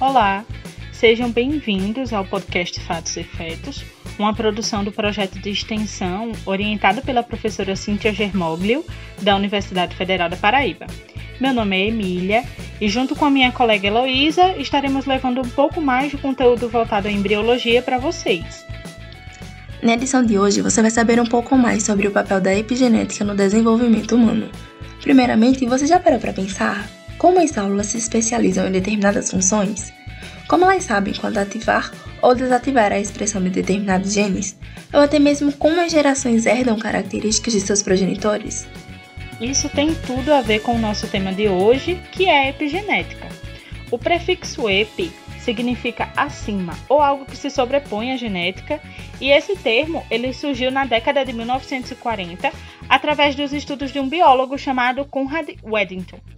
Olá, sejam bem-vindos ao podcast Fatos e Fetos, uma produção do projeto de extensão orientado pela professora Cíntia Germoglio, da Universidade Federal da Paraíba. Meu nome é Emília e, junto com a minha colega Heloísa, estaremos levando um pouco mais de conteúdo voltado à embriologia para vocês. Na edição de hoje, você vai saber um pouco mais sobre o papel da epigenética no desenvolvimento humano. Primeiramente, você já parou para pensar como as células se especializam em determinadas funções? Como elas sabem quando ativar ou desativar a expressão de determinados genes? Ou até mesmo como as gerações herdam características de seus progenitores? Isso tem tudo a ver com o nosso tema de hoje, que é a epigenética. O prefixo epi significa acima ou algo que se sobrepõe à genética, e esse termo ele surgiu na década de 1940 através dos estudos de um biólogo chamado Conrad Weddington.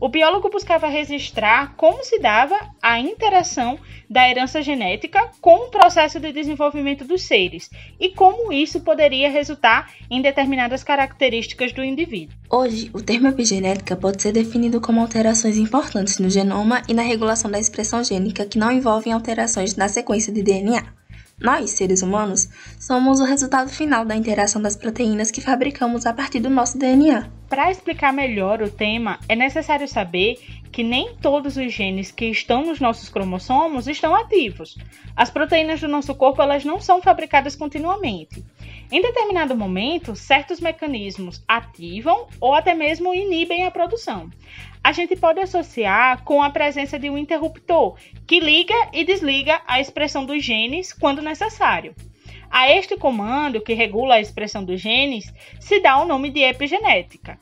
O biólogo buscava registrar como se dava a interação da herança genética com o processo de desenvolvimento dos seres e como isso poderia resultar em determinadas características do indivíduo. Hoje, o termo epigenética pode ser definido como alterações importantes no genoma e na regulação da expressão gênica que não envolvem alterações na sequência de DNA. Nós, seres humanos, somos o resultado final da interação das proteínas que fabricamos a partir do nosso DNA. Para explicar melhor o tema, é necessário saber que nem todos os genes que estão nos nossos cromossomos estão ativos. As proteínas do nosso corpo elas não são fabricadas continuamente. Em determinado momento, certos mecanismos ativam ou até mesmo inibem a produção a gente pode associar com a presença de um interruptor que liga e desliga a expressão dos genes quando necessário. A este comando, que regula a expressão dos genes, se dá o nome de epigenética.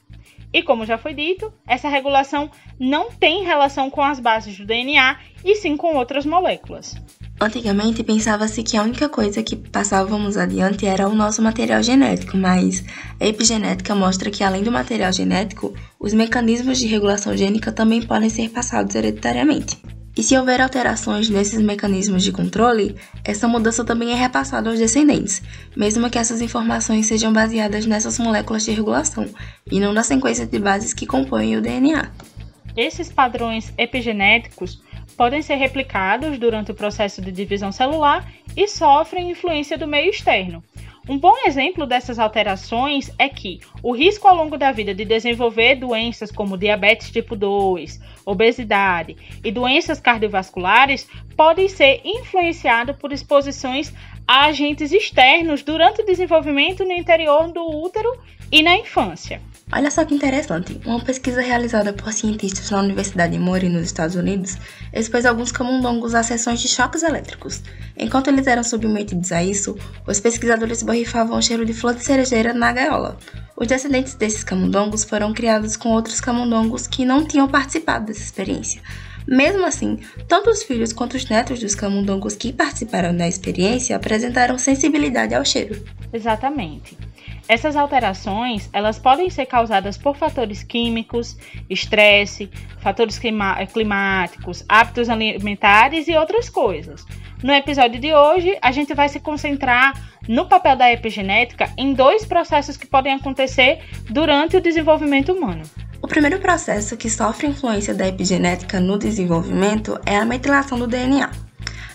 E como já foi dito, essa regulação não tem relação com as bases do DNA e sim com outras moléculas. Antigamente pensava-se que a única coisa que passávamos adiante era o nosso material genético, mas a epigenética mostra que além do material genético, os mecanismos de regulação gênica também podem ser passados hereditariamente. E se houver alterações nesses mecanismos de controle, essa mudança também é repassada aos descendentes, mesmo que essas informações sejam baseadas nessas moléculas de regulação e não na sequência de bases que compõem o DNA. Esses padrões epigenéticos podem ser replicados durante o processo de divisão celular e sofrem influência do meio externo. Um bom exemplo dessas alterações é que o risco ao longo da vida de desenvolver doenças como diabetes tipo 2, obesidade e doenças cardiovasculares podem ser influenciado por exposições a agentes externos durante o desenvolvimento no interior do útero e na infância. Olha só que interessante, uma pesquisa realizada por cientistas na Universidade de Emory, nos Estados Unidos, expôs alguns camundongos a sessões de choques elétricos. Enquanto eles eram submetidos a isso, os pesquisadores borrifavam cheiro de flor de cerejeira na gaiola. Os descendentes desses camundongos foram criados com outros camundongos que não tinham participado dessa experiência. Mesmo assim, tanto os filhos quanto os netos dos camundongos que participaram da experiência apresentaram sensibilidade ao cheiro. Exatamente. Essas alterações, elas podem ser causadas por fatores químicos, estresse, fatores clima climáticos, hábitos alimentares e outras coisas. No episódio de hoje, a gente vai se concentrar no papel da epigenética em dois processos que podem acontecer durante o desenvolvimento humano. Primeiro processo que sofre influência da epigenética no desenvolvimento é a metilação do DNA.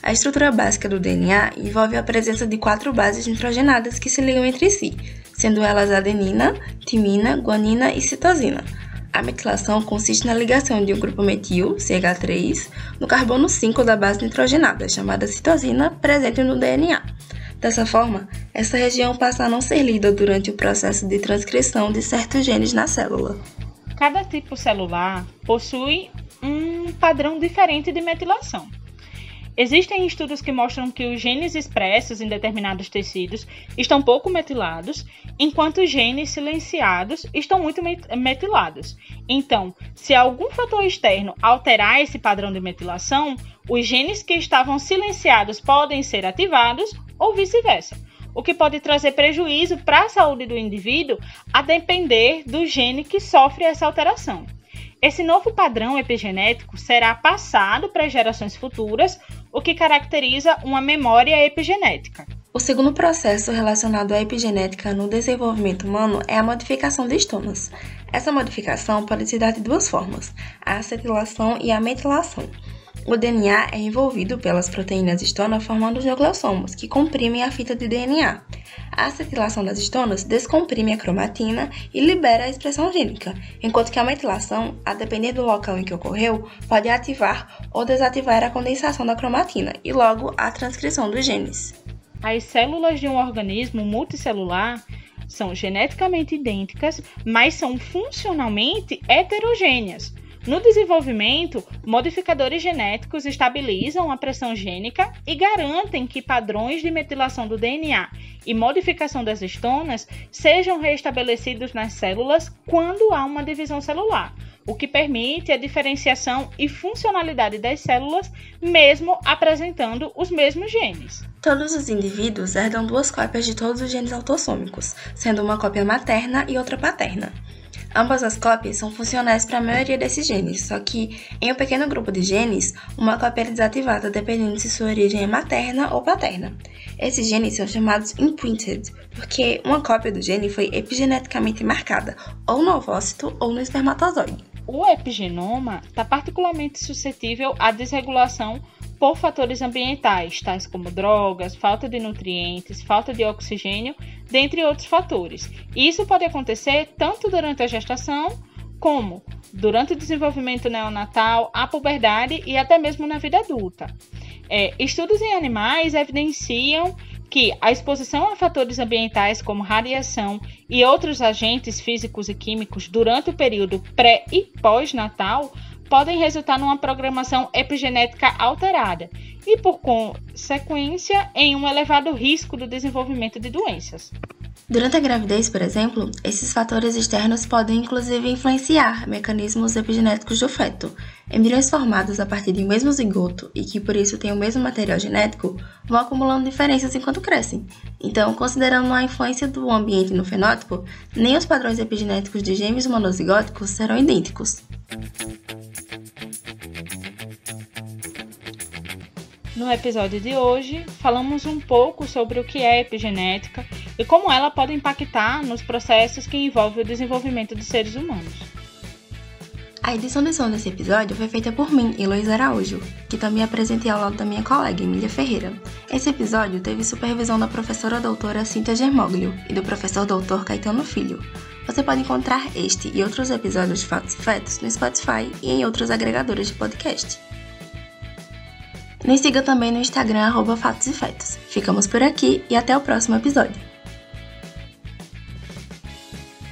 A estrutura básica do DNA envolve a presença de quatro bases nitrogenadas que se ligam entre si, sendo elas adenina, timina, guanina e citosina. A metilação consiste na ligação de um grupo metil, CH3, no carbono 5 da base nitrogenada, chamada citosina, presente no DNA. Dessa forma, essa região passa a não ser lida durante o processo de transcrição de certos genes na célula. Cada tipo celular possui um padrão diferente de metilação. Existem estudos que mostram que os genes expressos em determinados tecidos estão pouco metilados, enquanto os genes silenciados estão muito metilados. Então, se algum fator externo alterar esse padrão de metilação, os genes que estavam silenciados podem ser ativados ou vice-versa, o que pode trazer prejuízo para a saúde do indivíduo a depender do gene que sofre essa alteração. Esse novo padrão epigenético será passado para gerações futuras, o que caracteriza uma memória epigenética. O segundo processo relacionado à epigenética no desenvolvimento humano é a modificação de estomas. Essa modificação pode se dar de duas formas: a acetilação e a metilação. O DNA é envolvido pelas proteínas histona formando os nucleossomos, que comprimem a fita de DNA. A acetilação das histonas descomprime a cromatina e libera a expressão gênica, enquanto que a metilação, a depender do local em que ocorreu, pode ativar ou desativar a condensação da cromatina e logo a transcrição dos genes. As células de um organismo multicelular são geneticamente idênticas, mas são funcionalmente heterogêneas. No desenvolvimento, modificadores genéticos estabilizam a pressão gênica e garantem que padrões de metilação do DNA e modificação das estonas sejam restabelecidos nas células quando há uma divisão celular, o que permite a diferenciação e funcionalidade das células, mesmo apresentando os mesmos genes. Todos os indivíduos herdam duas cópias de todos os genes autossômicos, sendo uma cópia materna e outra paterna. Ambas as cópias são funcionais para a maioria desses genes, só que em um pequeno grupo de genes, uma cópia é desativada dependendo se sua origem é materna ou paterna. Esses genes são chamados imprinted, porque uma cópia do gene foi epigeneticamente marcada, ou no ovócito ou no espermatozoide. O epigenoma está particularmente suscetível à desregulação por fatores ambientais, tais como drogas, falta de nutrientes, falta de oxigênio, dentre outros fatores. Isso pode acontecer tanto durante a gestação como durante o desenvolvimento neonatal, a puberdade e até mesmo na vida adulta. É, estudos em animais evidenciam que a exposição a fatores ambientais como radiação e outros agentes físicos e químicos durante o período pré e pós-natal podem resultar numa programação epigenética alterada e, por consequência, em um elevado risco do desenvolvimento de doenças. Durante a gravidez, por exemplo, esses fatores externos podem inclusive influenciar mecanismos epigenéticos do feto. Embriões formados a partir do mesmo zigoto e que por isso têm o mesmo material genético vão acumulando diferenças enquanto crescem. Então, considerando a influência do ambiente no fenótipo, nem os padrões epigenéticos de gêmeos monozigóticos serão idênticos. No episódio de hoje, falamos um pouco sobre o que é epigenética e como ela pode impactar nos processos que envolvem o desenvolvimento dos seres humanos. A edição de som desse episódio foi feita por mim, Heloísa Araújo, que também apresentei ao lado da minha colega, Emília Ferreira. Esse episódio teve supervisão da professora doutora Cintia Germoglio e do professor doutor Caetano Filho. Você pode encontrar este e outros episódios de Fatos e Fetos no Spotify e em outros agregadores de podcast. Nos siga também no Instagram, arroba Fatos e Fetos. Ficamos por aqui e até o próximo episódio.